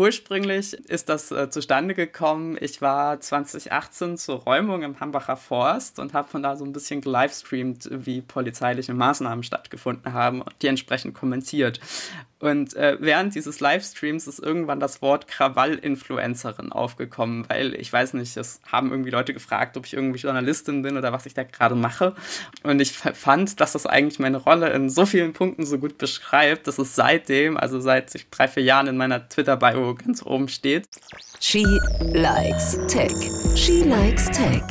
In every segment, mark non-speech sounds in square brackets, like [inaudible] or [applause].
ursprünglich ist das äh, zustande gekommen. Ich war 2018 zur Räumung im Hambacher Forst und habe von da so ein bisschen gelivestreamt, wie polizeiliche Maßnahmen stattgefunden haben und die entsprechend kommentiert. Und äh, während dieses Livestreams ist irgendwann das Wort Krawall-Influencerin aufgekommen, weil ich weiß nicht, es haben irgendwie Leute gefragt, ob ich irgendwie Journalistin bin oder was ich da gerade mache. Und ich fand, dass das eigentlich meine Rolle in so vielen Punkten so gut beschreibt, dass es seitdem, also seit ich drei, vier Jahren in meiner Twitter-Bio ganz oben steht. She likes Tech. She likes Tech.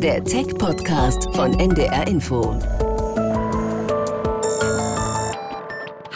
Der Tech-Podcast von NDR Info.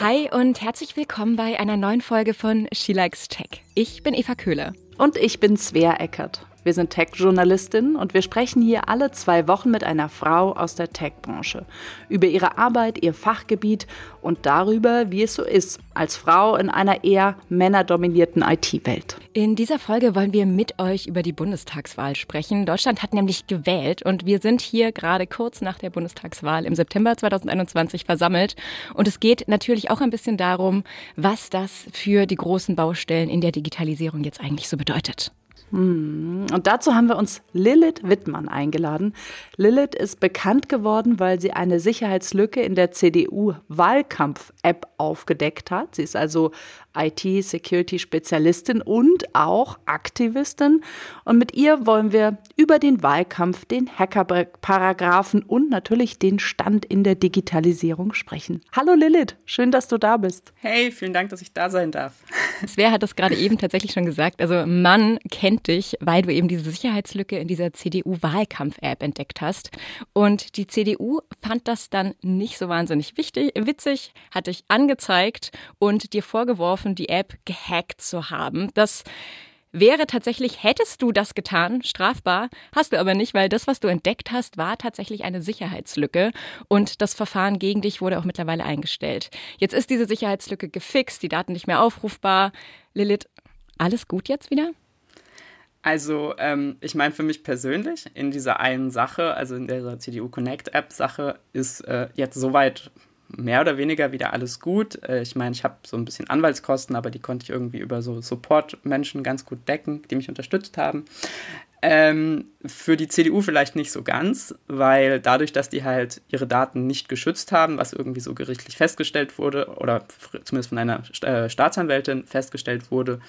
Hi und herzlich willkommen bei einer neuen Folge von She Likes Tech. Ich bin Eva Köhler. Und ich bin Svea Eckert. Wir sind Tech-Journalistinnen und wir sprechen hier alle zwei Wochen mit einer Frau aus der Tech-Branche über ihre Arbeit, ihr Fachgebiet und darüber, wie es so ist, als Frau in einer eher männerdominierten IT-Welt. In dieser Folge wollen wir mit euch über die Bundestagswahl sprechen. Deutschland hat nämlich gewählt und wir sind hier gerade kurz nach der Bundestagswahl im September 2021 versammelt. Und es geht natürlich auch ein bisschen darum, was das für die großen Baustellen in der Digitalisierung jetzt eigentlich so bedeutet. Hm. Und dazu haben wir uns Lilith Wittmann eingeladen. Lilith ist bekannt geworden, weil sie eine Sicherheitslücke in der CDU-Wahlkampf-App aufgedeckt hat. Sie ist also IT-Security-Spezialistin und auch Aktivistin. Und mit ihr wollen wir über den Wahlkampf, den Hacker-Paragraphen und natürlich den Stand in der Digitalisierung sprechen. Hallo Lilith, schön, dass du da bist. Hey, vielen Dank, dass ich da sein darf. Svea hat das gerade eben tatsächlich schon gesagt. Also man kennt dich, weil du eben diese Sicherheitslücke in dieser CDU-Wahlkampf-App entdeckt hast. Und die CDU fand das dann nicht so wahnsinnig wichtig, witzig, hat dich angezeigt und dir vorgeworfen, die App gehackt zu haben. Das wäre tatsächlich, hättest du das getan, strafbar, hast du aber nicht, weil das, was du entdeckt hast, war tatsächlich eine Sicherheitslücke und das Verfahren gegen dich wurde auch mittlerweile eingestellt. Jetzt ist diese Sicherheitslücke gefixt, die Daten nicht mehr aufrufbar. Lilith, alles gut jetzt wieder? Also, ähm, ich meine, für mich persönlich in dieser einen Sache, also in der CDU Connect App Sache, ist äh, jetzt soweit mehr oder weniger wieder alles gut. Äh, ich meine, ich habe so ein bisschen Anwaltskosten, aber die konnte ich irgendwie über so Support-Menschen ganz gut decken, die mich unterstützt haben. Ähm, für die CDU vielleicht nicht so ganz, weil dadurch, dass die halt ihre Daten nicht geschützt haben, was irgendwie so gerichtlich festgestellt wurde oder zumindest von einer äh, Staatsanwältin festgestellt wurde,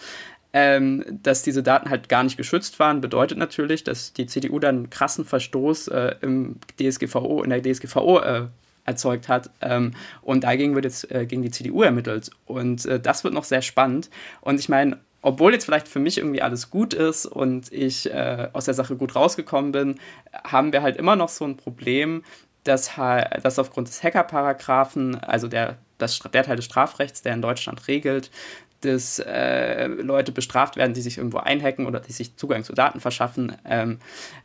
ähm, dass diese Daten halt gar nicht geschützt waren, bedeutet natürlich, dass die CDU dann einen krassen Verstoß äh, im DSGVO, in der DSGVO äh, erzeugt hat. Ähm, und dagegen wird jetzt äh, gegen die CDU ermittelt. Und äh, das wird noch sehr spannend. Und ich meine, obwohl jetzt vielleicht für mich irgendwie alles gut ist und ich äh, aus der Sache gut rausgekommen bin, haben wir halt immer noch so ein Problem, dass, dass aufgrund des Hacker-Paragraphen, also der, das, der Teil des Strafrechts, der in Deutschland regelt, dass äh, Leute bestraft werden, die sich irgendwo einhacken oder die sich Zugang zu Daten verschaffen, ähm,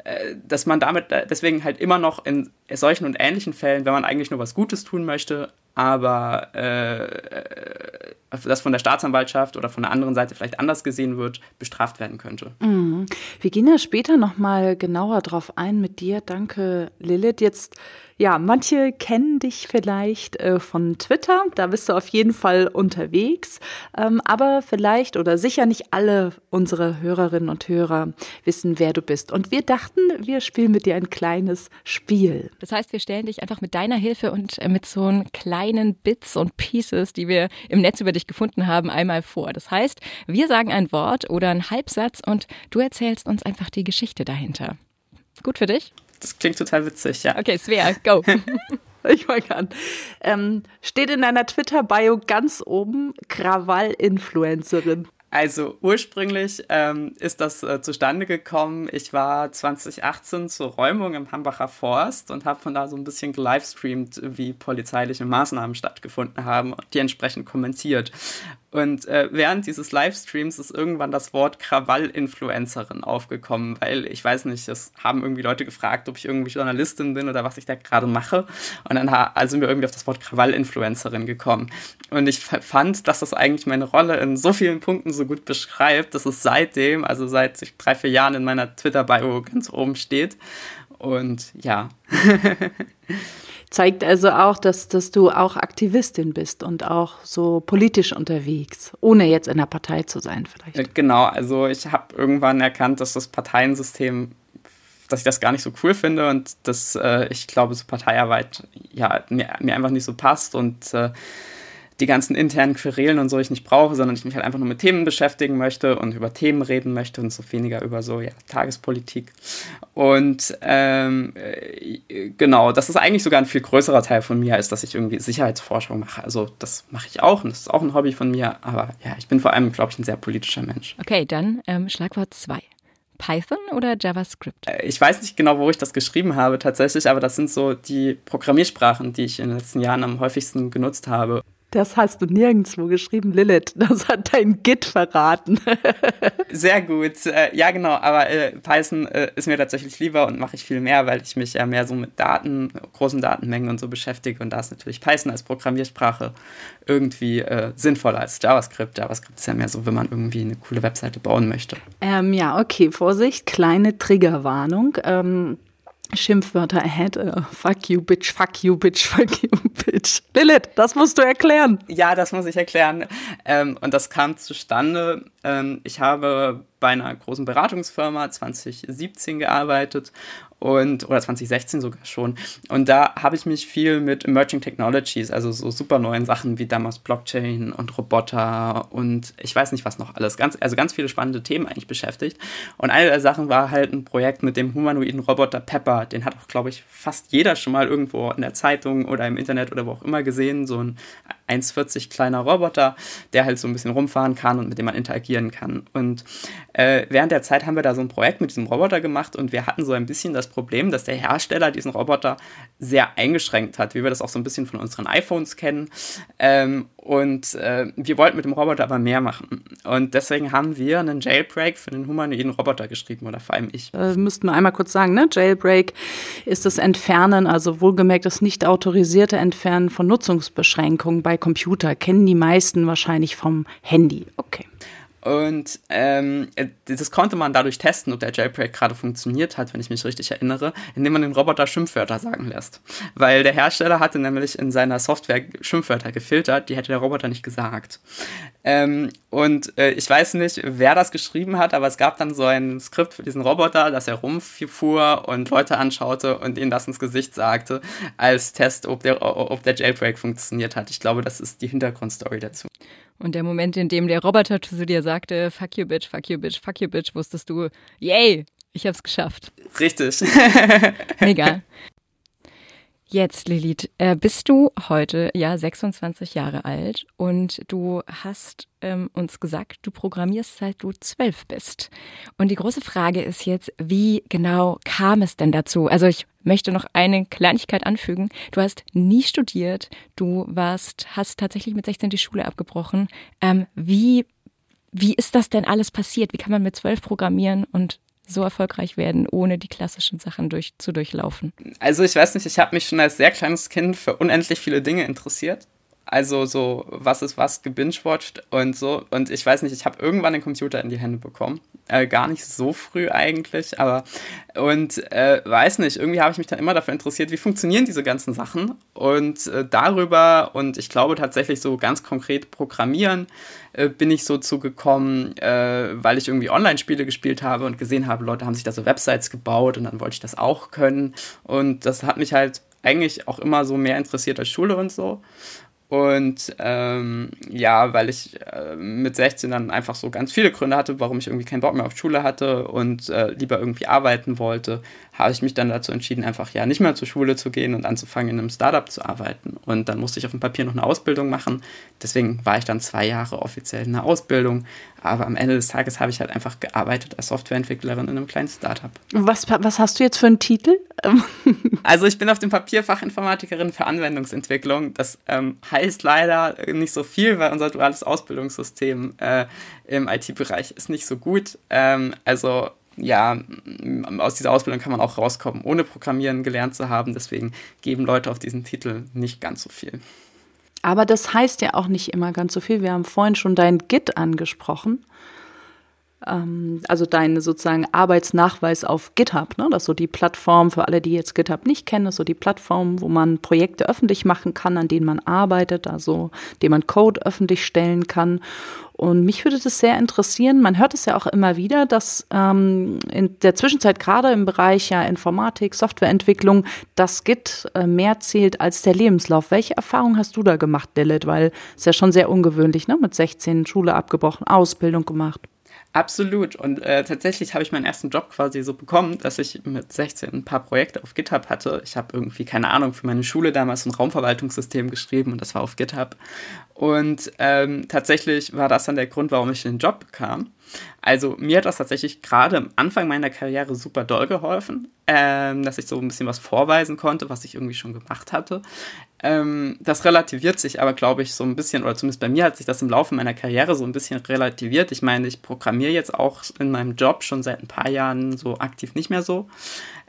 äh, dass man damit äh, deswegen halt immer noch in solchen und ähnlichen Fällen, wenn man eigentlich nur was Gutes tun möchte, aber äh, äh, das von der Staatsanwaltschaft oder von der anderen Seite vielleicht anders gesehen wird, bestraft werden könnte. Mhm. Wir gehen ja später nochmal genauer drauf ein mit dir. Danke, Lilith. Jetzt ja, manche kennen dich vielleicht äh, von Twitter, da bist du auf jeden Fall unterwegs, ähm, aber vielleicht oder sicher nicht alle unsere Hörerinnen und Hörer wissen, wer du bist. Und wir dachten, wir spielen mit dir ein kleines Spiel. Das heißt, wir stellen dich einfach mit deiner Hilfe und äh, mit so kleinen Bits und Pieces, die wir im Netz über dich gefunden haben, einmal vor. Das heißt, wir sagen ein Wort oder einen Halbsatz und du erzählst uns einfach die Geschichte dahinter. Gut für dich? Das klingt total witzig, ja. Okay, Svea, go. [laughs] ich mal an. Ähm, steht in deiner Twitter-Bio ganz oben Krawall-Influencerin. Also ursprünglich ähm, ist das äh, zustande gekommen. Ich war 2018 zur Räumung im Hambacher Forst und habe von da so ein bisschen gelivestreamt, wie polizeiliche Maßnahmen stattgefunden haben und die entsprechend kommentiert. Und äh, während dieses Livestreams ist irgendwann das Wort Krawall-Influencerin aufgekommen, weil ich weiß nicht, es haben irgendwie Leute gefragt, ob ich irgendwie Journalistin bin oder was ich da gerade mache. Und dann also sind wir irgendwie auf das Wort Krawall-Influencerin gekommen. Und ich fand, dass das eigentlich meine Rolle in so vielen Punkten so gut beschreibt, dass es seitdem, also seit drei, vier Jahren in meiner Twitter-Bio ganz oben steht. Und ja. [laughs] Zeigt also auch, dass, dass du auch Aktivistin bist und auch so politisch unterwegs, ohne jetzt in der Partei zu sein vielleicht. Äh, genau, also ich habe irgendwann erkannt, dass das Parteiensystem dass ich das gar nicht so cool finde und dass äh, ich glaube, so Parteiarbeit ja, mir, mir einfach nicht so passt und äh, die ganzen internen Querelen und so ich nicht brauche, sondern ich mich halt einfach nur mit Themen beschäftigen möchte und über Themen reden möchte und so weniger über so ja, Tagespolitik. Und ähm, äh, genau, das ist eigentlich sogar ein viel größerer Teil von mir, als dass ich irgendwie Sicherheitsforschung mache. Also das mache ich auch und das ist auch ein Hobby von mir, aber ja, ich bin vor allem, glaube ich, ein sehr politischer Mensch. Okay, dann ähm, Schlagwort 2. Python oder JavaScript? Äh, ich weiß nicht genau, wo ich das geschrieben habe tatsächlich, aber das sind so die Programmiersprachen, die ich in den letzten Jahren am häufigsten genutzt habe. Das hast du nirgendwo geschrieben, Lilith. Das hat dein Git verraten. [laughs] Sehr gut. Äh, ja, genau. Aber äh, Python äh, ist mir tatsächlich lieber und mache ich viel mehr, weil ich mich ja mehr so mit Daten, großen Datenmengen und so beschäftige. Und da ist natürlich Python als Programmiersprache irgendwie äh, sinnvoller als JavaScript. JavaScript ist ja mehr so, wenn man irgendwie eine coole Webseite bauen möchte. Ähm, ja, okay. Vorsicht, kleine Triggerwarnung. Ähm, Schimpfwörter ahead. Uh, fuck you, bitch, fuck you, bitch, fuck you, [laughs] bitch. Lilith, das musst du erklären. Ja, das muss ich erklären. Ähm, und das kam zustande. Ähm, ich habe bei einer großen Beratungsfirma 2017 gearbeitet und oder 2016 sogar schon. Und da habe ich mich viel mit Emerging Technologies, also so super neuen Sachen wie damals Blockchain und Roboter und ich weiß nicht was noch alles, ganz, also ganz viele spannende Themen eigentlich beschäftigt. Und eine der Sachen war halt ein Projekt mit dem humanoiden Roboter Pepper. Den hat auch, glaube ich, fast jeder schon mal irgendwo in der Zeitung oder im Internet oder wo auch immer gesehen. So ein 1,40 kleiner Roboter, der halt so ein bisschen rumfahren kann und mit dem man interagieren kann. Und äh, während der Zeit haben wir da so ein Projekt mit diesem Roboter gemacht und wir hatten so ein bisschen das Problem, dass der Hersteller diesen Roboter sehr eingeschränkt hat, wie wir das auch so ein bisschen von unseren iPhones kennen. Ähm, und äh, wir wollten mit dem Roboter aber mehr machen. Und deswegen haben wir einen Jailbreak für den humanoiden Roboter geschrieben, oder vor allem ich. Äh, müssten wir einmal kurz sagen, ne? Jailbreak ist das Entfernen, also wohlgemerkt das nicht autorisierte Entfernen von Nutzungsbeschränkungen bei Computer. Kennen die meisten wahrscheinlich vom Handy. Okay. Und ähm, äh, das konnte man dadurch testen, ob der Jailbreak gerade funktioniert hat, wenn ich mich richtig erinnere, indem man den Roboter Schimpfwörter sagen lässt. Weil der Hersteller hatte nämlich in seiner Software Schimpfwörter gefiltert, die hätte der Roboter nicht gesagt. Ähm, und äh, ich weiß nicht, wer das geschrieben hat, aber es gab dann so ein Skript für diesen Roboter, dass er rumfuhr und Leute anschaute und ihnen das ins Gesicht sagte, als Test, ob der, ob der Jailbreak funktioniert hat. Ich glaube, das ist die Hintergrundstory dazu. Und der Moment, in dem der Roboter zu dir sagte, fuck you bitch, fuck you bitch, fuck you bitch, wusstest du, yay, ich hab's geschafft. Richtig. [laughs] Mega. Jetzt, Lilith, äh, bist du heute ja 26 Jahre alt und du hast ähm, uns gesagt, du programmierst seit du zwölf bist. Und die große Frage ist jetzt, wie genau kam es denn dazu? Also ich möchte noch eine Kleinigkeit anfügen. Du hast nie studiert, du warst, hast tatsächlich mit 16 die Schule abgebrochen. Ähm, wie, wie ist das denn alles passiert? Wie kann man mit zwölf programmieren und so erfolgreich werden, ohne die klassischen Sachen durch, zu durchlaufen? Also ich weiß nicht, ich habe mich schon als sehr kleines Kind für unendlich viele Dinge interessiert. Also so, was ist was, gebingewatcht und so. Und ich weiß nicht, ich habe irgendwann den Computer in die Hände bekommen. Äh, gar nicht so früh eigentlich, aber und äh, weiß nicht, irgendwie habe ich mich dann immer dafür interessiert, wie funktionieren diese ganzen Sachen. Und äh, darüber und ich glaube tatsächlich so ganz konkret Programmieren äh, bin ich so zugekommen, äh, weil ich irgendwie Online-Spiele gespielt habe und gesehen habe, Leute haben sich da so Websites gebaut und dann wollte ich das auch können. Und das hat mich halt eigentlich auch immer so mehr interessiert als Schule und so. Und ähm, ja, weil ich äh, mit 16 dann einfach so ganz viele Gründe hatte, warum ich irgendwie keinen Bock mehr auf Schule hatte und äh, lieber irgendwie arbeiten wollte, habe ich mich dann dazu entschieden, einfach ja nicht mehr zur Schule zu gehen und anzufangen, in einem Startup zu arbeiten. Und dann musste ich auf dem Papier noch eine Ausbildung machen. Deswegen war ich dann zwei Jahre offiziell in der Ausbildung, aber am Ende des Tages habe ich halt einfach gearbeitet als Softwareentwicklerin in einem kleinen Startup. Was, was hast du jetzt für einen Titel? Also ich bin auf dem Papier Fachinformatikerin für Anwendungsentwicklung. Das ähm, heißt leider nicht so viel, weil unser duales Ausbildungssystem äh, im IT-Bereich ist nicht so gut. Ähm, also ja, aus dieser Ausbildung kann man auch rauskommen, ohne Programmieren gelernt zu haben. Deswegen geben Leute auf diesen Titel nicht ganz so viel. Aber das heißt ja auch nicht immer ganz so viel. Wir haben vorhin schon dein Git angesprochen. Ähm, also deinen sozusagen Arbeitsnachweis auf GitHub. Ne? Das ist so die Plattform für alle, die jetzt GitHub nicht kennen, ist so die Plattform, wo man Projekte öffentlich machen kann, an denen man arbeitet, also dem man Code öffentlich stellen kann. Und mich würde das sehr interessieren. Man hört es ja auch immer wieder, dass ähm, in der Zwischenzeit gerade im Bereich ja Informatik, Softwareentwicklung, das Git äh, mehr zählt als der Lebenslauf. Welche Erfahrung hast du da gemacht, Lilith? Weil es ja schon sehr ungewöhnlich, ne? Mit 16 Schule abgebrochen, Ausbildung gemacht. Absolut. Und äh, tatsächlich habe ich meinen ersten Job quasi so bekommen, dass ich mit 16 ein paar Projekte auf GitHub hatte. Ich habe irgendwie, keine Ahnung, für meine Schule damals ein Raumverwaltungssystem geschrieben und das war auf GitHub. Und ähm, tatsächlich war das dann der Grund, warum ich den Job bekam. Also mir hat das tatsächlich gerade am Anfang meiner Karriere super doll geholfen, ähm, dass ich so ein bisschen was vorweisen konnte, was ich irgendwie schon gemacht hatte. Ähm, das relativiert sich aber, glaube ich, so ein bisschen, oder zumindest bei mir hat sich das im Laufe meiner Karriere so ein bisschen relativiert. Ich meine, ich programmiere jetzt auch in meinem Job schon seit ein paar Jahren so aktiv nicht mehr so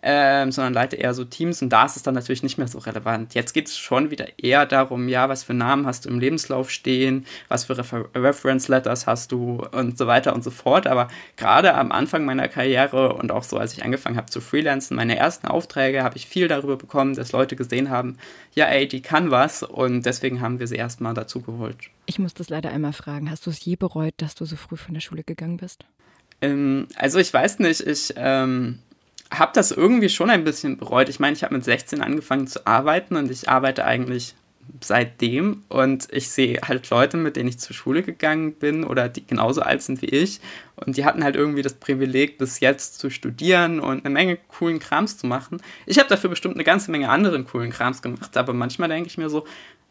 ähm, sondern leite eher so Teams und da ist es dann natürlich nicht mehr so relevant. Jetzt geht es schon wieder eher darum, ja, was für Namen hast du im Lebenslauf stehen, was für Refer Reference Letters hast du und so weiter und so fort. Aber gerade am Anfang meiner Karriere und auch so, als ich angefangen habe zu freelancen, meine ersten Aufträge habe ich viel darüber bekommen, dass Leute gesehen haben, ja, ey, die kann was und deswegen haben wir sie erstmal dazu geholt. Ich muss das leider einmal fragen. Hast du es je bereut, dass du so früh von der Schule gegangen bist? Ähm, also ich weiß nicht, ich ähm, habe das irgendwie schon ein bisschen bereut. Ich meine, ich habe mit 16 angefangen zu arbeiten und ich arbeite eigentlich seitdem und ich sehe halt Leute, mit denen ich zur Schule gegangen bin oder die genauso alt sind wie ich und die hatten halt irgendwie das Privileg, bis jetzt zu studieren und eine Menge coolen Krams zu machen. Ich habe dafür bestimmt eine ganze Menge anderen coolen Krams gemacht, aber manchmal denke ich mir so,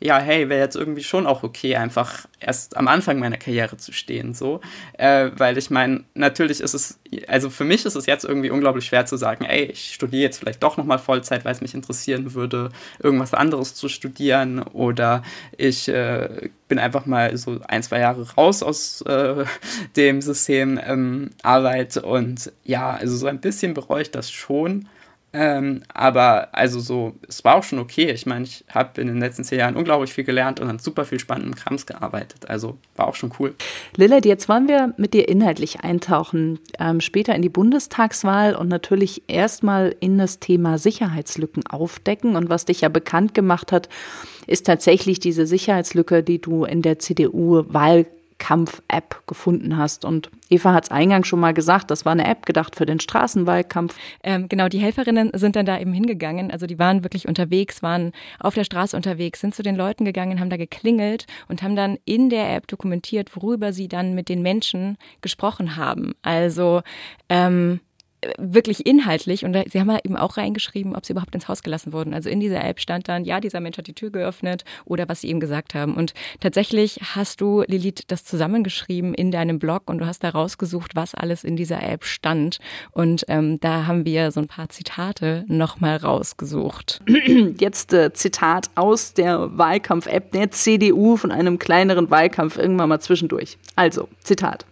ja, hey, wäre jetzt irgendwie schon auch okay, einfach erst am Anfang meiner Karriere zu stehen, so. Äh, weil ich meine, natürlich ist es, also für mich ist es jetzt irgendwie unglaublich schwer zu sagen, ey, ich studiere jetzt vielleicht doch nochmal Vollzeit, weil es mich interessieren würde, irgendwas anderes zu studieren oder ich äh, bin einfach mal so ein, zwei Jahre raus aus äh, dem System ähm, Arbeit und ja, also so ein bisschen bereue ich das schon. Ähm, aber also so, es war auch schon okay. Ich meine, ich habe in den letzten zehn Jahren unglaublich viel gelernt und an super viel spannendem Krams gearbeitet. Also war auch schon cool. Lilith, jetzt wollen wir mit dir inhaltlich eintauchen. Ähm, später in die Bundestagswahl und natürlich erstmal in das Thema Sicherheitslücken aufdecken. Und was dich ja bekannt gemacht hat, ist tatsächlich diese Sicherheitslücke, die du in der CDU-Wahl Wahlkampf-App gefunden hast. Und Eva hat es eingangs schon mal gesagt, das war eine App gedacht für den Straßenwahlkampf. Ähm, genau, die Helferinnen sind dann da eben hingegangen. Also die waren wirklich unterwegs, waren auf der Straße unterwegs, sind zu den Leuten gegangen, haben da geklingelt und haben dann in der App dokumentiert, worüber sie dann mit den Menschen gesprochen haben. Also ähm, wirklich inhaltlich und sie haben ja eben auch reingeschrieben, ob sie überhaupt ins Haus gelassen wurden. Also in dieser App stand dann, ja, dieser Mensch hat die Tür geöffnet oder was sie eben gesagt haben. Und tatsächlich hast du, Lilith, das zusammengeschrieben in deinem Blog und du hast da rausgesucht, was alles in dieser App stand. Und ähm, da haben wir so ein paar Zitate nochmal rausgesucht. [clears throat] Jetzt äh, Zitat aus der Wahlkampf-App der CDU von einem kleineren Wahlkampf irgendwann mal zwischendurch. Also, Zitat.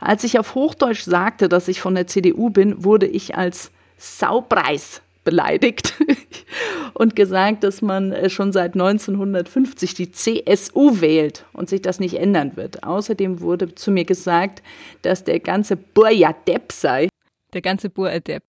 Als ich auf Hochdeutsch sagte, dass ich von der CDU bin, wurde ich als Saupreis beleidigt [laughs] und gesagt, dass man äh, schon seit 1950 die CSU wählt und sich das nicht ändern wird. Außerdem wurde zu mir gesagt, dass der ganze Bur ja Depp sei. Der ganze Bur Depp.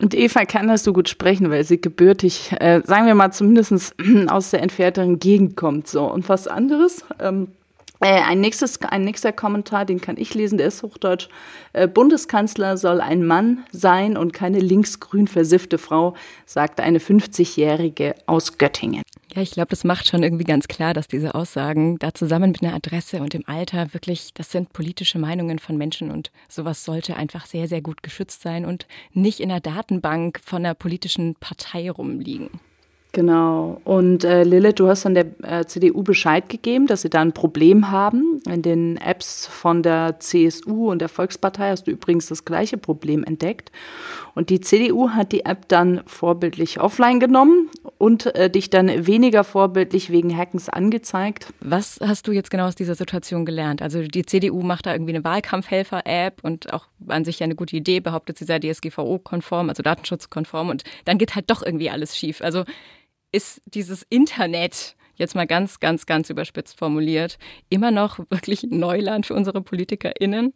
Und Eva kann das so gut sprechen, weil sie gebürtig, äh, sagen wir mal, zumindest [clears throat] aus der entfernteren Gegend kommt. So. Und was anderes, ähm, äh, ein, nächstes, ein nächster Kommentar, den kann ich lesen, der ist hochdeutsch. Äh, Bundeskanzler soll ein Mann sein und keine linksgrün versiffte Frau, sagte eine 50-Jährige aus Göttingen. Ja, ich glaube, das macht schon irgendwie ganz klar, dass diese Aussagen da zusammen mit einer Adresse und dem Alter wirklich, das sind politische Meinungen von Menschen und sowas sollte einfach sehr, sehr gut geschützt sein und nicht in der Datenbank von einer politischen Partei rumliegen. Genau. Und äh, Lilith, du hast dann der äh, CDU Bescheid gegeben, dass sie da ein Problem haben. In den Apps von der CSU und der Volkspartei hast du übrigens das gleiche Problem entdeckt. Und die CDU hat die App dann vorbildlich offline genommen und äh, dich dann weniger vorbildlich wegen Hackens angezeigt. Was hast du jetzt genau aus dieser Situation gelernt? Also die CDU macht da irgendwie eine Wahlkampfhelfer-App und auch an sich ja eine gute Idee, behauptet sie sei DSGVO-konform, also datenschutzkonform und dann geht halt doch irgendwie alles schief. Also ist dieses Internet jetzt mal ganz, ganz, ganz überspitzt formuliert, immer noch wirklich Neuland für unsere PolitikerInnen?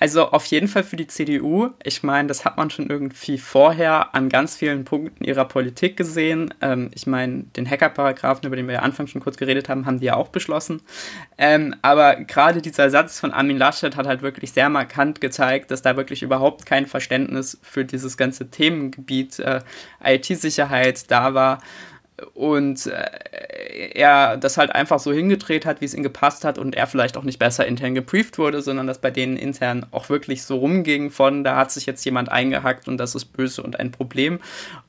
Also auf jeden Fall für die CDU. Ich meine, das hat man schon irgendwie vorher an ganz vielen Punkten ihrer Politik gesehen. Ähm, ich meine, den Hacker-Paragraphen, über den wir ja Anfang schon kurz geredet haben, haben die ja auch beschlossen. Ähm, aber gerade dieser Satz von Armin Laschet hat halt wirklich sehr markant gezeigt, dass da wirklich überhaupt kein Verständnis für dieses ganze Themengebiet äh, IT-Sicherheit da war und äh, er das halt einfach so hingedreht hat, wie es ihm gepasst hat und er vielleicht auch nicht besser intern gebrieft wurde, sondern dass bei denen intern auch wirklich so rumging von, da hat sich jetzt jemand eingehackt und das ist böse und ein Problem.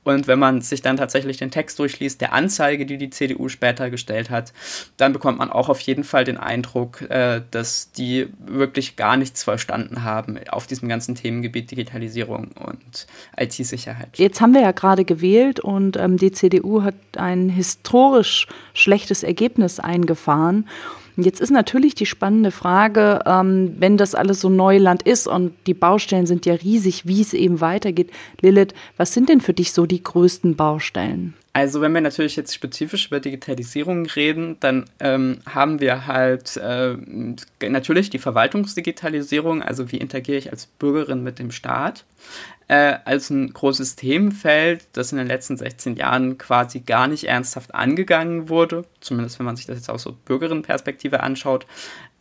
Und wenn man sich dann tatsächlich den Text durchliest, der Anzeige, die die CDU später gestellt hat, dann bekommt man auch auf jeden Fall den Eindruck, äh, dass die wirklich gar nichts verstanden haben auf diesem ganzen Themengebiet Digitalisierung und IT-Sicherheit. Jetzt haben wir ja gerade gewählt und ähm, die CDU hat ein historisch schlechtes Ergebnis eingefahren. Jetzt ist natürlich die spannende Frage, ähm, wenn das alles so Neuland ist und die Baustellen sind ja riesig, wie es eben weitergeht. Lilith, was sind denn für dich so die größten Baustellen? Also wenn wir natürlich jetzt spezifisch über Digitalisierung reden, dann ähm, haben wir halt äh, natürlich die Verwaltungsdigitalisierung, also wie interagiere ich als Bürgerin mit dem Staat? Äh, als ein großes Themenfeld, das in den letzten 16 Jahren quasi gar nicht ernsthaft angegangen wurde, zumindest wenn man sich das jetzt aus so Bürgerinnenperspektive anschaut.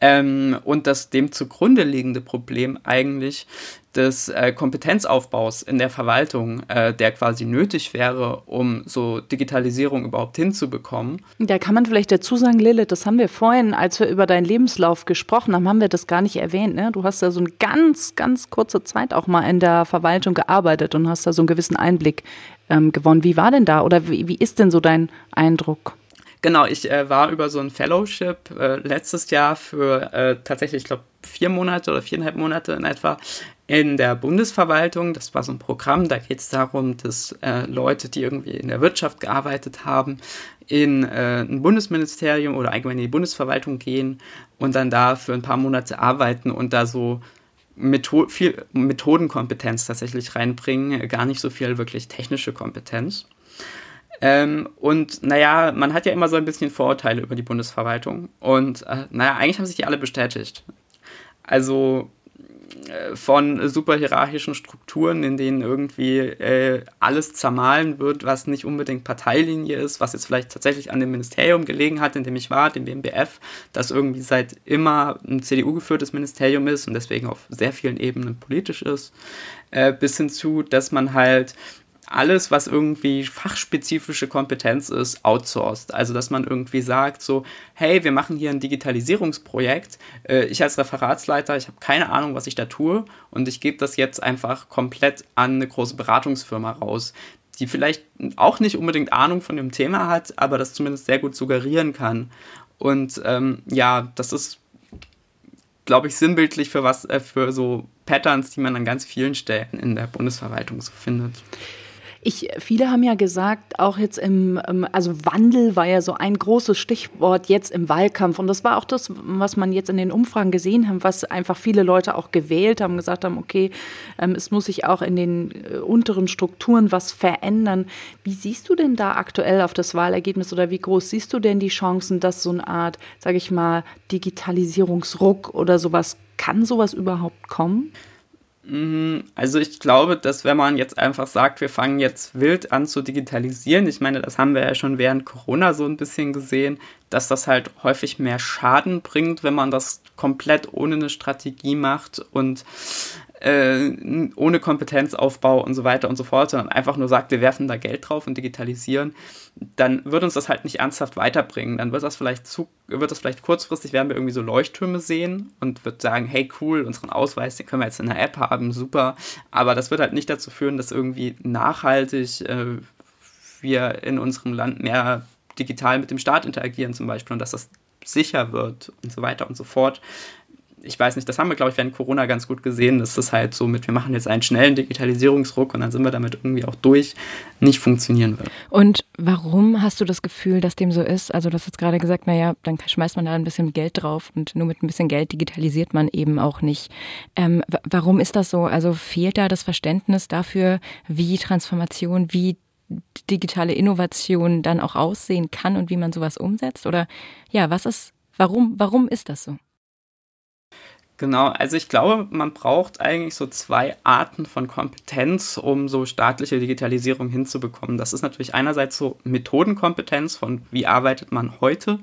Ähm, und das dem zugrunde liegende Problem eigentlich des äh, Kompetenzaufbaus in der Verwaltung, äh, der quasi nötig wäre, um so Digitalisierung überhaupt hinzubekommen. Da kann man vielleicht dazu sagen, Lilith, das haben wir vorhin, als wir über deinen Lebenslauf gesprochen haben, haben wir das gar nicht erwähnt. Ne? Du hast ja so eine ganz, ganz kurze Zeit auch mal in der Verwaltung gearbeitet und hast da so einen gewissen Einblick ähm, gewonnen. Wie war denn da oder wie, wie ist denn so dein Eindruck? Genau, ich äh, war über so ein Fellowship äh, letztes Jahr für äh, tatsächlich, ich glaube, vier Monate oder viereinhalb Monate in etwa in der Bundesverwaltung. Das war so ein Programm, da geht es darum, dass äh, Leute, die irgendwie in der Wirtschaft gearbeitet haben, in äh, ein Bundesministerium oder allgemein in die Bundesverwaltung gehen und dann da für ein paar Monate arbeiten und da so Metho viel Methodenkompetenz tatsächlich reinbringen, gar nicht so viel wirklich technische Kompetenz. Ähm, und naja, man hat ja immer so ein bisschen Vorurteile über die Bundesverwaltung. Und äh, naja, eigentlich haben sich die alle bestätigt. Also äh, von super hierarchischen Strukturen, in denen irgendwie äh, alles zermahlen wird, was nicht unbedingt Parteilinie ist, was jetzt vielleicht tatsächlich an dem Ministerium gelegen hat, in dem ich war, dem BMBF, das irgendwie seit immer ein CDU-geführtes Ministerium ist und deswegen auf sehr vielen Ebenen politisch ist, äh, bis hin zu, dass man halt alles, was irgendwie fachspezifische Kompetenz ist, outsourced. Also, dass man irgendwie sagt, so, hey, wir machen hier ein Digitalisierungsprojekt. Äh, ich als Referatsleiter, ich habe keine Ahnung, was ich da tue und ich gebe das jetzt einfach komplett an eine große Beratungsfirma raus, die vielleicht auch nicht unbedingt Ahnung von dem Thema hat, aber das zumindest sehr gut suggerieren kann. Und ähm, ja, das ist, glaube ich, sinnbildlich für was, äh, für so Patterns, die man an ganz vielen Stellen in der Bundesverwaltung so findet. Ich, viele haben ja gesagt, auch jetzt im, ähm, also Wandel war ja so ein großes Stichwort jetzt im Wahlkampf. Und das war auch das, was man jetzt in den Umfragen gesehen hat, was einfach viele Leute auch gewählt haben, gesagt haben, okay, ähm, es muss sich auch in den äh, unteren Strukturen was verändern. Wie siehst du denn da aktuell auf das Wahlergebnis oder wie groß siehst du denn die Chancen, dass so eine Art, sage ich mal, Digitalisierungsruck oder sowas, kann sowas überhaupt kommen? Mhm, also ich glaube, dass wenn man jetzt einfach sagt, wir fangen jetzt wild an zu digitalisieren, ich meine, das haben wir ja schon während Corona so ein bisschen gesehen, dass das halt häufig mehr Schaden bringt, wenn man das komplett ohne eine Strategie macht. Und äh, ohne Kompetenzaufbau und so weiter und so fort, sondern einfach nur sagt, wir werfen da Geld drauf und digitalisieren, dann wird uns das halt nicht ernsthaft weiterbringen. Dann wird das vielleicht zu, wird das vielleicht kurzfristig, werden wir irgendwie so Leuchttürme sehen und wird sagen, hey cool, unseren Ausweis, den können wir jetzt in der App haben, super. Aber das wird halt nicht dazu führen, dass irgendwie nachhaltig äh, wir in unserem Land mehr digital mit dem Staat interagieren zum Beispiel und dass das sicher wird und so weiter und so fort ich weiß nicht, das haben wir, glaube ich, während Corona ganz gut gesehen, dass das halt so mit, wir machen jetzt einen schnellen Digitalisierungsruck und dann sind wir damit irgendwie auch durch, nicht funktionieren wird. Und warum hast du das Gefühl, dass dem so ist? Also, du hast jetzt gerade gesagt, naja, dann schmeißt man da ein bisschen Geld drauf und nur mit ein bisschen Geld digitalisiert man eben auch nicht. Ähm, warum ist das so? Also, fehlt da das Verständnis dafür, wie Transformation, wie digitale Innovation dann auch aussehen kann und wie man sowas umsetzt? Oder ja, was ist, warum, warum ist das so? Genau, also ich glaube, man braucht eigentlich so zwei Arten von Kompetenz, um so staatliche Digitalisierung hinzubekommen. Das ist natürlich einerseits so Methodenkompetenz von wie arbeitet man heute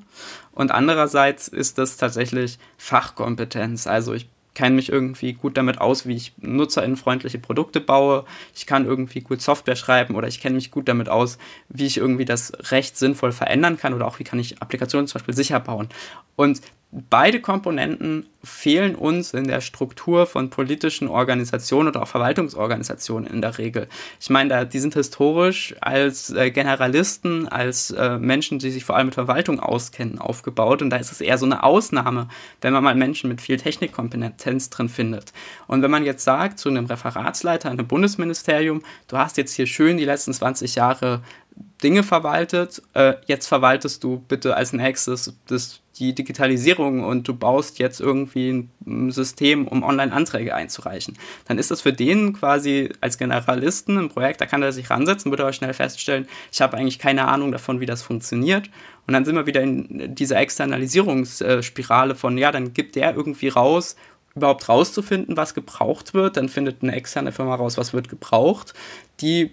und andererseits ist das tatsächlich Fachkompetenz. Also ich kenne mich irgendwie gut damit aus, wie ich nutzerinnenfreundliche Produkte baue. Ich kann irgendwie gut Software schreiben oder ich kenne mich gut damit aus, wie ich irgendwie das recht sinnvoll verändern kann oder auch wie kann ich Applikationen zum Beispiel sicher bauen. Und beide Komponenten fehlen uns in der Struktur von politischen Organisationen oder auch Verwaltungsorganisationen in der Regel. Ich meine, die sind historisch als äh, Generalisten, als äh, Menschen, die sich vor allem mit Verwaltung auskennen, aufgebaut. Und da ist es eher so eine Ausnahme, wenn man mal Menschen mit viel Technikkompetenz drin findet. Und wenn man jetzt sagt zu einem Referatsleiter in einem Bundesministerium, du hast jetzt hier schön die letzten 20 Jahre Dinge verwaltet, äh, jetzt verwaltest du bitte als nächstes das die Digitalisierung und du baust jetzt irgendwie ein System, um Online-Anträge einzureichen, dann ist das für den quasi als Generalisten ein Projekt, da kann er sich ransetzen, wird aber schnell feststellen, ich habe eigentlich keine Ahnung davon, wie das funktioniert. Und dann sind wir wieder in dieser Externalisierungsspirale von, ja, dann gibt der irgendwie raus, überhaupt rauszufinden, was gebraucht wird. Dann findet eine externe Firma raus, was wird gebraucht. Die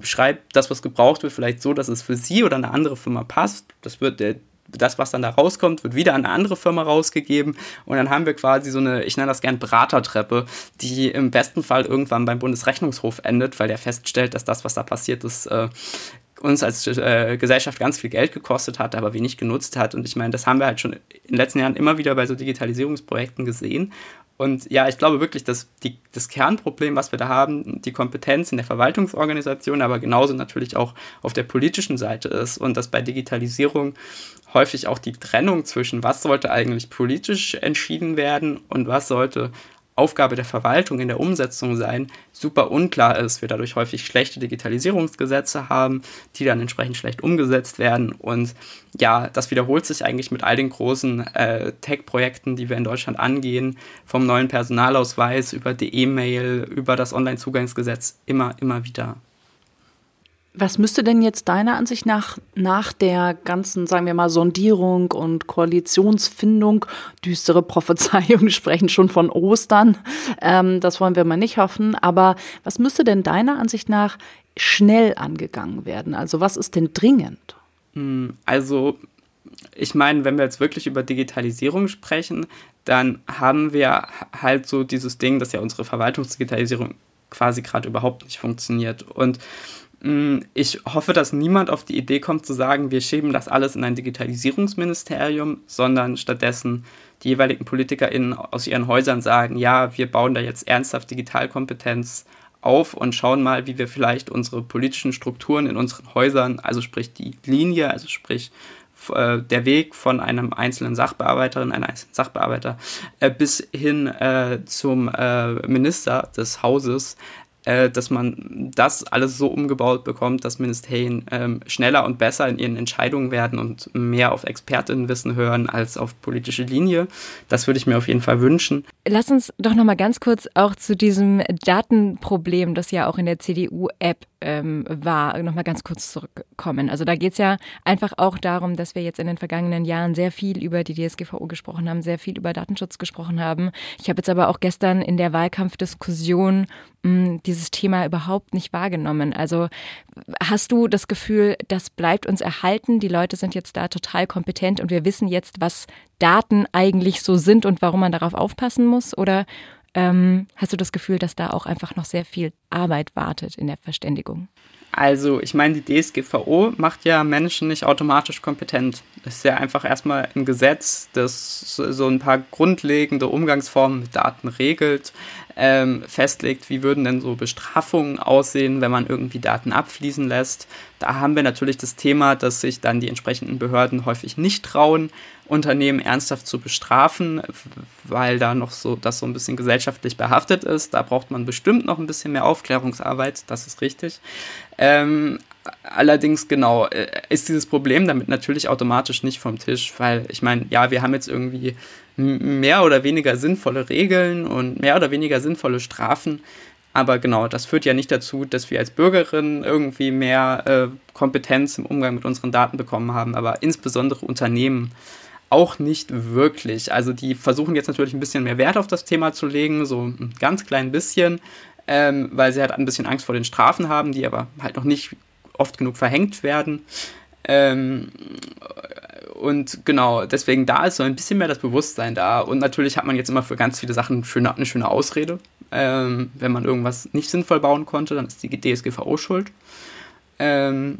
schreibt das, was gebraucht wird, vielleicht so, dass es für sie oder eine andere Firma passt. Das wird der das, was dann da rauskommt, wird wieder an eine andere Firma rausgegeben und dann haben wir quasi so eine, ich nenne das gern Beratertreppe, die im besten Fall irgendwann beim Bundesrechnungshof endet, weil der feststellt, dass das, was da passiert ist, äh, uns als äh, Gesellschaft ganz viel Geld gekostet hat, aber wenig genutzt hat. Und ich meine, das haben wir halt schon in den letzten Jahren immer wieder bei so Digitalisierungsprojekten gesehen. Und ja, ich glaube wirklich, dass die, das Kernproblem, was wir da haben, die Kompetenz in der Verwaltungsorganisation, aber genauso natürlich auch auf der politischen Seite ist und dass bei Digitalisierung häufig auch die Trennung zwischen, was sollte eigentlich politisch entschieden werden und was sollte Aufgabe der Verwaltung in der Umsetzung sein, super unklar ist. Wir dadurch häufig schlechte Digitalisierungsgesetze haben, die dann entsprechend schlecht umgesetzt werden. Und ja, das wiederholt sich eigentlich mit all den großen äh, Tech-Projekten, die wir in Deutschland angehen, vom neuen Personalausweis über die E-Mail, über das Onlinezugangsgesetz immer, immer wieder. Was müsste denn jetzt deiner Ansicht nach nach der ganzen, sagen wir mal, Sondierung und Koalitionsfindung, düstere Prophezeiungen [laughs] sprechen schon von Ostern, ähm, das wollen wir mal nicht hoffen, aber was müsste denn deiner Ansicht nach schnell angegangen werden? Also was ist denn dringend? Hm, also ich meine, wenn wir jetzt wirklich über Digitalisierung sprechen, dann haben wir halt so dieses Ding, dass ja unsere Verwaltungsdigitalisierung quasi gerade überhaupt nicht funktioniert. Und ich hoffe, dass niemand auf die Idee kommt zu sagen, wir schieben das alles in ein Digitalisierungsministerium, sondern stattdessen die jeweiligen PolitikerInnen aus ihren Häusern sagen, ja, wir bauen da jetzt ernsthaft Digitalkompetenz auf und schauen mal, wie wir vielleicht unsere politischen Strukturen in unseren Häusern, also sprich die Linie, also sprich äh, der Weg von einem einzelnen Sachbearbeiterin, einem einzelnen Sachbearbeiter äh, bis hin äh, zum äh, Minister des Hauses äh, dass man das alles so umgebaut bekommt, dass Ministerien ähm, schneller und besser in ihren Entscheidungen werden und mehr auf Expertinnenwissen hören als auf politische Linie. Das würde ich mir auf jeden Fall wünschen. Lass uns doch noch mal ganz kurz auch zu diesem Datenproblem, das ja auch in der CDU-App ähm, war, noch mal ganz kurz zurückkommen. Also da geht es ja einfach auch darum, dass wir jetzt in den vergangenen Jahren sehr viel über die DSGVO gesprochen haben, sehr viel über Datenschutz gesprochen haben. Ich habe jetzt aber auch gestern in der Wahlkampfdiskussion mh, hm, dieses Thema überhaupt nicht wahrgenommen. Also hast du das Gefühl, das bleibt uns erhalten? Die Leute sind jetzt da total kompetent und wir wissen jetzt, was Daten eigentlich so sind und warum man darauf aufpassen muss? Oder ähm, hast du das Gefühl, dass da auch einfach noch sehr viel Arbeit wartet in der Verständigung? Also, ich meine, die DSGVO macht ja Menschen nicht automatisch kompetent. Das ist ja einfach erstmal ein Gesetz, das so ein paar grundlegende Umgangsformen mit Daten regelt, ähm, festlegt, wie würden denn so Bestrafungen aussehen, wenn man irgendwie Daten abfließen lässt. Da haben wir natürlich das Thema, dass sich dann die entsprechenden Behörden häufig nicht trauen, Unternehmen ernsthaft zu bestrafen, weil da noch so das so ein bisschen gesellschaftlich behaftet ist. Da braucht man bestimmt noch ein bisschen mehr Aufklärungsarbeit, das ist richtig. Ähm, allerdings genau äh, ist dieses Problem damit natürlich automatisch nicht vom Tisch, weil ich meine, ja, wir haben jetzt irgendwie mehr oder weniger sinnvolle Regeln und mehr oder weniger sinnvolle Strafen. Aber genau, das führt ja nicht dazu, dass wir als Bürgerinnen irgendwie mehr äh, Kompetenz im Umgang mit unseren Daten bekommen haben, aber insbesondere Unternehmen auch nicht wirklich. Also die versuchen jetzt natürlich ein bisschen mehr Wert auf das Thema zu legen, so ein ganz klein bisschen, ähm, weil sie halt ein bisschen Angst vor den Strafen haben, die aber halt noch nicht oft genug verhängt werden. Ähm, und genau, deswegen da ist so ein bisschen mehr das Bewusstsein da. Und natürlich hat man jetzt immer für ganz viele Sachen schöne, eine schöne Ausrede. Ähm, wenn man irgendwas nicht sinnvoll bauen konnte, dann ist die DSGVO schuld. Ähm,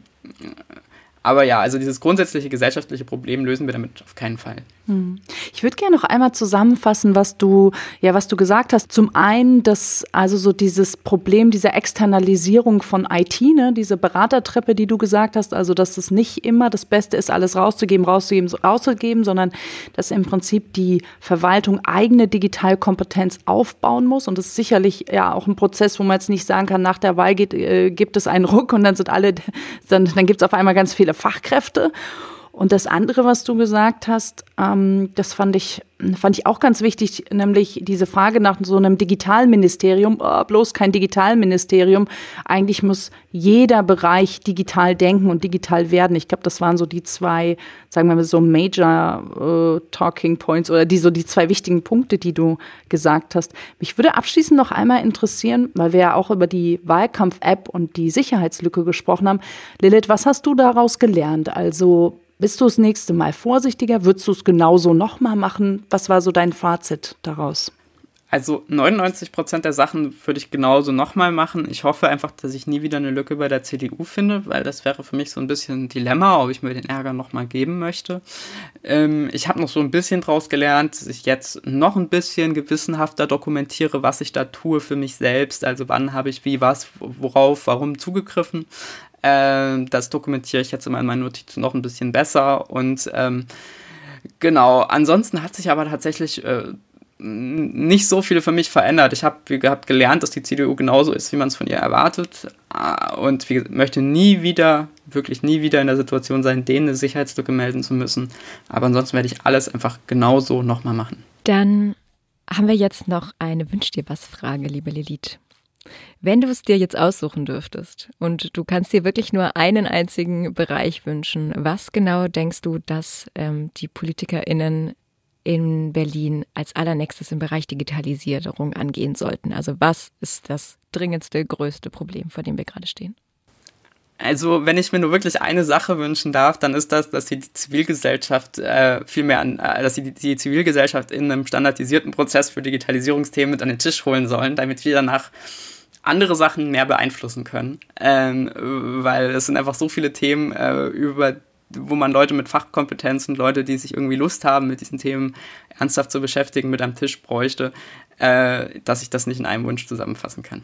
aber ja, also dieses grundsätzliche gesellschaftliche Problem lösen wir damit auf keinen Fall. Hm. Ich würde gerne noch einmal zusammenfassen, was du, ja, was du gesagt hast. Zum einen, dass also so dieses Problem dieser Externalisierung von IT, ne, diese Beratertreppe, die du gesagt hast, also dass es nicht immer das Beste ist, alles rauszugeben, rauszugeben, rauszugeben, sondern dass im Prinzip die Verwaltung eigene Digitalkompetenz aufbauen muss. Und das ist sicherlich ja auch ein Prozess, wo man jetzt nicht sagen kann, nach der Wahl geht, äh, gibt es einen Ruck und dann sind alle, dann, dann gibt es auf einmal ganz viele Fachkräfte. Und das andere, was du gesagt hast, ähm, das fand ich, fand ich auch ganz wichtig, nämlich diese Frage nach so einem Digitalministerium, oh, bloß kein Digitalministerium. Eigentlich muss jeder Bereich digital denken und digital werden. Ich glaube, das waren so die zwei, sagen wir mal so Major äh, Talking Points oder die so die zwei wichtigen Punkte, die du gesagt hast. Mich würde abschließend noch einmal interessieren, weil wir ja auch über die Wahlkampf-App und die Sicherheitslücke gesprochen haben. Lilith, was hast du daraus gelernt? Also bist du das nächste Mal vorsichtiger? Würdest du es genauso nochmal machen? Was war so dein Fazit daraus? Also 99 Prozent der Sachen würde ich genauso nochmal machen. Ich hoffe einfach, dass ich nie wieder eine Lücke bei der CDU finde, weil das wäre für mich so ein bisschen ein Dilemma, ob ich mir den Ärger nochmal geben möchte. Ähm, ich habe noch so ein bisschen draus gelernt, dass ich jetzt noch ein bisschen gewissenhafter dokumentiere, was ich da tue für mich selbst. Also wann habe ich wie was, worauf, warum zugegriffen. Ähm, das dokumentiere ich jetzt in meinen Notizen noch ein bisschen besser. Und ähm, genau, ansonsten hat sich aber tatsächlich äh, nicht so viel für mich verändert. Ich habe, wie gehabt, gelernt, dass die CDU genauso ist, wie man es von ihr erwartet. Ah, und wie, möchte nie wieder, wirklich nie wieder in der Situation sein, denen eine Sicherheitslücke melden zu müssen. Aber ansonsten werde ich alles einfach genauso nochmal machen. Dann haben wir jetzt noch eine Wünsch dir was Frage, liebe Lilith. Wenn du es dir jetzt aussuchen dürftest und du kannst dir wirklich nur einen einzigen Bereich wünschen, was genau denkst du, dass ähm, die PolitikerInnen in Berlin als allernächstes im Bereich Digitalisierung angehen sollten? Also was ist das dringendste, größte Problem, vor dem wir gerade stehen? Also, wenn ich mir nur wirklich eine Sache wünschen darf, dann ist das, dass die Zivilgesellschaft äh, viel mehr an, äh, dass die, die Zivilgesellschaft in einem standardisierten Prozess für Digitalisierungsthemen mit an den Tisch holen sollen, damit wir danach andere Sachen mehr beeinflussen können. Ähm, weil es sind einfach so viele Themen, äh, über wo man Leute mit Fachkompetenzen, Leute, die sich irgendwie Lust haben, mit diesen Themen ernsthaft zu beschäftigen, mit am Tisch bräuchte, äh, dass ich das nicht in einem Wunsch zusammenfassen kann.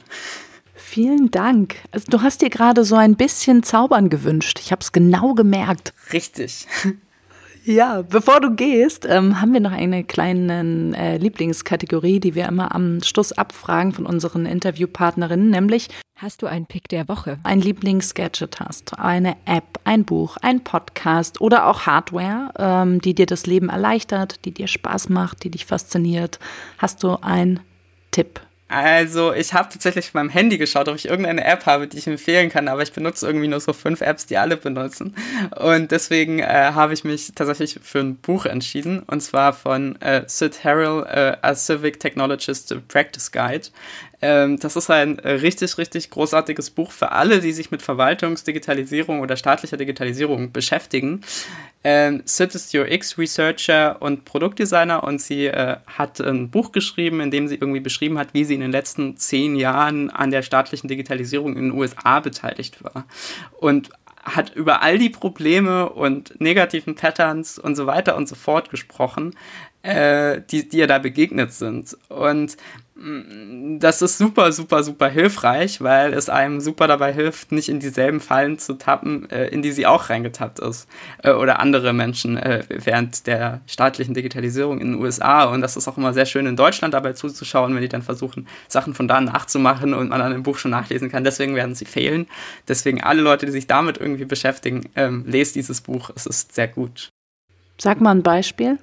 Vielen Dank. Also, du hast dir gerade so ein bisschen Zaubern gewünscht. Ich habe es genau gemerkt. Richtig. [laughs] Ja, bevor du gehst, ähm, haben wir noch eine kleine äh, Lieblingskategorie, die wir immer am Schluss abfragen von unseren Interviewpartnerinnen, nämlich Hast du einen Pick der Woche? Ein Lieblingsgadget hast, eine App, ein Buch, ein Podcast oder auch Hardware, ähm, die dir das Leben erleichtert, die dir Spaß macht, die dich fasziniert. Hast du einen Tipp also, ich habe tatsächlich auf meinem Handy geschaut, ob ich irgendeine App habe, die ich empfehlen kann, aber ich benutze irgendwie nur so fünf Apps, die alle benutzen. Und deswegen äh, habe ich mich tatsächlich für ein Buch entschieden, und zwar von äh, Sid Harrell, äh, A Civic Technologist Practice Guide. Ähm, das ist ein richtig, richtig großartiges Buch für alle, die sich mit Verwaltungsdigitalisierung oder staatlicher Digitalisierung beschäftigen. Ähm, Sid ist UX-Researcher und Produktdesigner und sie äh, hat ein Buch geschrieben, in dem sie irgendwie beschrieben hat, wie sie in den letzten zehn Jahren an der staatlichen Digitalisierung in den USA beteiligt war. Und hat über all die Probleme und negativen Patterns und so weiter und so fort gesprochen, äh, die, die ihr da begegnet sind. Und das ist super, super, super hilfreich, weil es einem super dabei hilft, nicht in dieselben Fallen zu tappen, äh, in die sie auch reingetappt ist. Äh, oder andere Menschen äh, während der staatlichen Digitalisierung in den USA. Und das ist auch immer sehr schön in Deutschland dabei zuzuschauen, wenn die dann versuchen, Sachen von da nachzumachen und man dann im Buch schon nachlesen kann. Deswegen werden sie fehlen. Deswegen alle Leute, die sich damit irgendwie beschäftigen, ähm, lest dieses Buch. Es ist sehr gut. Sag mal ein Beispiel.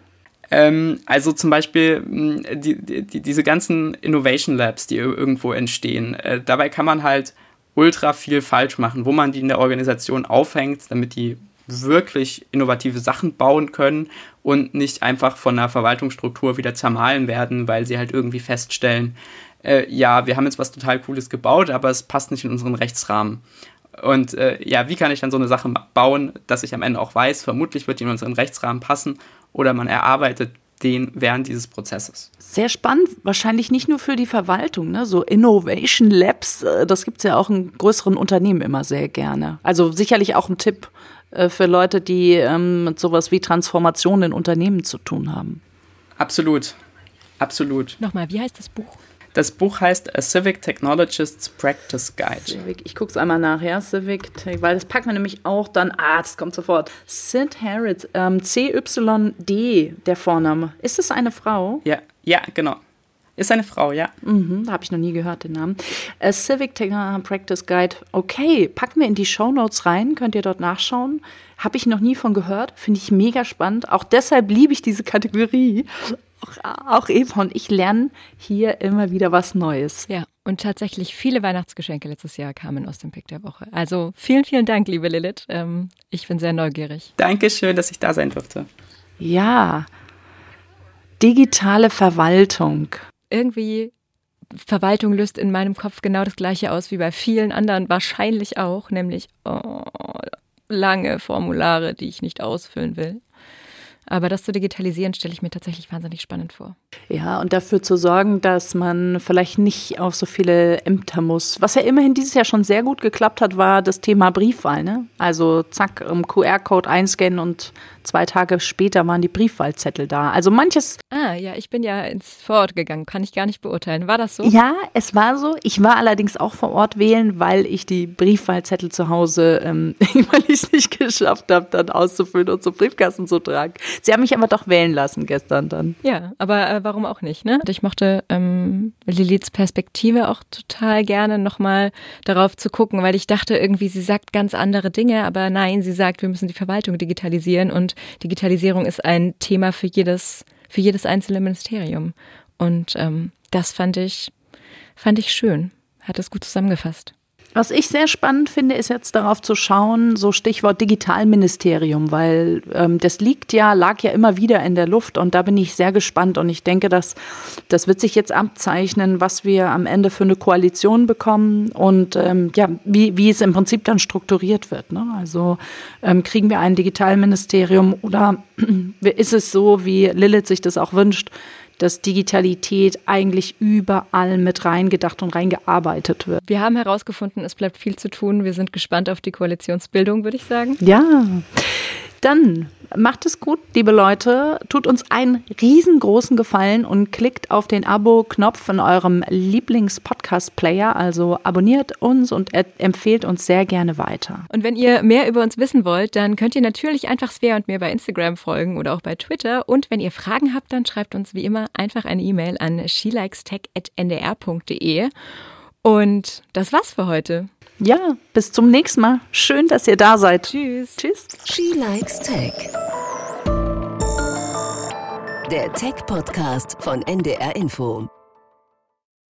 Ähm, also zum Beispiel die, die, diese ganzen Innovation Labs, die irgendwo entstehen. Äh, dabei kann man halt ultra viel falsch machen, wo man die in der Organisation aufhängt, damit die wirklich innovative Sachen bauen können und nicht einfach von einer Verwaltungsstruktur wieder zermahlen werden, weil sie halt irgendwie feststellen, äh, ja, wir haben jetzt was total Cooles gebaut, aber es passt nicht in unseren Rechtsrahmen. Und äh, ja, wie kann ich dann so eine Sache bauen, dass ich am Ende auch weiß, vermutlich wird die in unseren Rechtsrahmen passen oder man erarbeitet den während dieses Prozesses. Sehr spannend, wahrscheinlich nicht nur für die Verwaltung, ne? so Innovation Labs, äh, das gibt es ja auch in größeren Unternehmen immer sehr gerne. Also sicherlich auch ein Tipp äh, für Leute, die ähm, mit sowas wie Transformation in Unternehmen zu tun haben. Absolut, absolut. Nochmal, wie heißt das Buch? Das Buch heißt A Civic Technologist's Practice Guide. Civic, ich gucke es einmal nach, ja, Civic, weil das packt man nämlich auch dann, ah, das kommt sofort. Sid Harris, ähm, CYD, der Vorname. Ist es eine Frau? Ja, ja, genau. Ist eine Frau, ja. Mhm, da habe ich noch nie gehört, den Namen. A Civic Technology Practice Guide. Okay, packen wir in die Show Notes rein, könnt ihr dort nachschauen. Habe ich noch nie von gehört, finde ich mega spannend. Auch deshalb liebe ich diese Kategorie auch, auch Eva und ich lernen hier immer wieder was Neues. Ja, und tatsächlich viele Weihnachtsgeschenke letztes Jahr kamen aus dem Pick der Woche. Also vielen, vielen Dank, liebe Lilith. Ähm, ich bin sehr neugierig. Dankeschön, dass ich da sein durfte. Ja, digitale Verwaltung. Irgendwie Verwaltung löst in meinem Kopf genau das gleiche aus wie bei vielen anderen wahrscheinlich auch, nämlich oh, lange Formulare, die ich nicht ausfüllen will. Aber das zu digitalisieren stelle ich mir tatsächlich wahnsinnig spannend vor. Ja, und dafür zu sorgen, dass man vielleicht nicht auf so viele Ämter muss. Was ja immerhin dieses Jahr schon sehr gut geklappt hat, war das Thema Briefwahl. Ne? Also zack, QR-Code einscannen und zwei Tage später waren die Briefwahlzettel da. Also manches. Ah, ja, ich bin ja ins Vorort gegangen, kann ich gar nicht beurteilen. War das so? Ja, es war so. Ich war allerdings auch vor Ort wählen, weil ich die Briefwahlzettel zu Hause, ähm, [laughs] weil ich es nicht geschafft habe, dann auszufüllen und zum Briefkasten zu tragen. Sie haben mich aber doch wählen lassen gestern dann. Ja, aber äh, warum auch nicht, ne? Ich mochte ähm, Liliths Perspektive auch total gerne nochmal darauf zu gucken, weil ich dachte irgendwie, sie sagt ganz andere Dinge, aber nein, sie sagt, wir müssen die Verwaltung digitalisieren und Digitalisierung ist ein Thema für jedes, für jedes einzelne Ministerium. Und ähm, das fand ich, fand ich schön. Hat es gut zusammengefasst. Was ich sehr spannend finde, ist jetzt darauf zu schauen, so Stichwort Digitalministerium, weil ähm, das liegt ja, lag ja immer wieder in der Luft und da bin ich sehr gespannt und ich denke, dass das wird sich jetzt abzeichnen, was wir am Ende für eine Koalition bekommen und ähm, ja, wie, wie es im Prinzip dann strukturiert wird. Ne? Also ähm, kriegen wir ein Digitalministerium oder [clears throat] ist es so, wie Lilith sich das auch wünscht, dass Digitalität eigentlich überall mit reingedacht und reingearbeitet wird. Wir haben herausgefunden, es bleibt viel zu tun. Wir sind gespannt auf die Koalitionsbildung, würde ich sagen. Ja. Dann macht es gut, liebe Leute. Tut uns einen riesengroßen Gefallen und klickt auf den Abo-Knopf in eurem Lieblings-Podcast-Player. Also abonniert uns und empfehlt uns sehr gerne weiter. Und wenn ihr mehr über uns wissen wollt, dann könnt ihr natürlich einfach Svea und mir bei Instagram folgen oder auch bei Twitter. Und wenn ihr Fragen habt, dann schreibt uns wie immer einfach eine E-Mail an shelikestech.ndr.de. Und das war's für heute. Ja, bis zum nächsten Mal. Schön, dass ihr da seid. Tschüss. Tschüss. She Likes Tech. Der Tech-Podcast von NDR Info.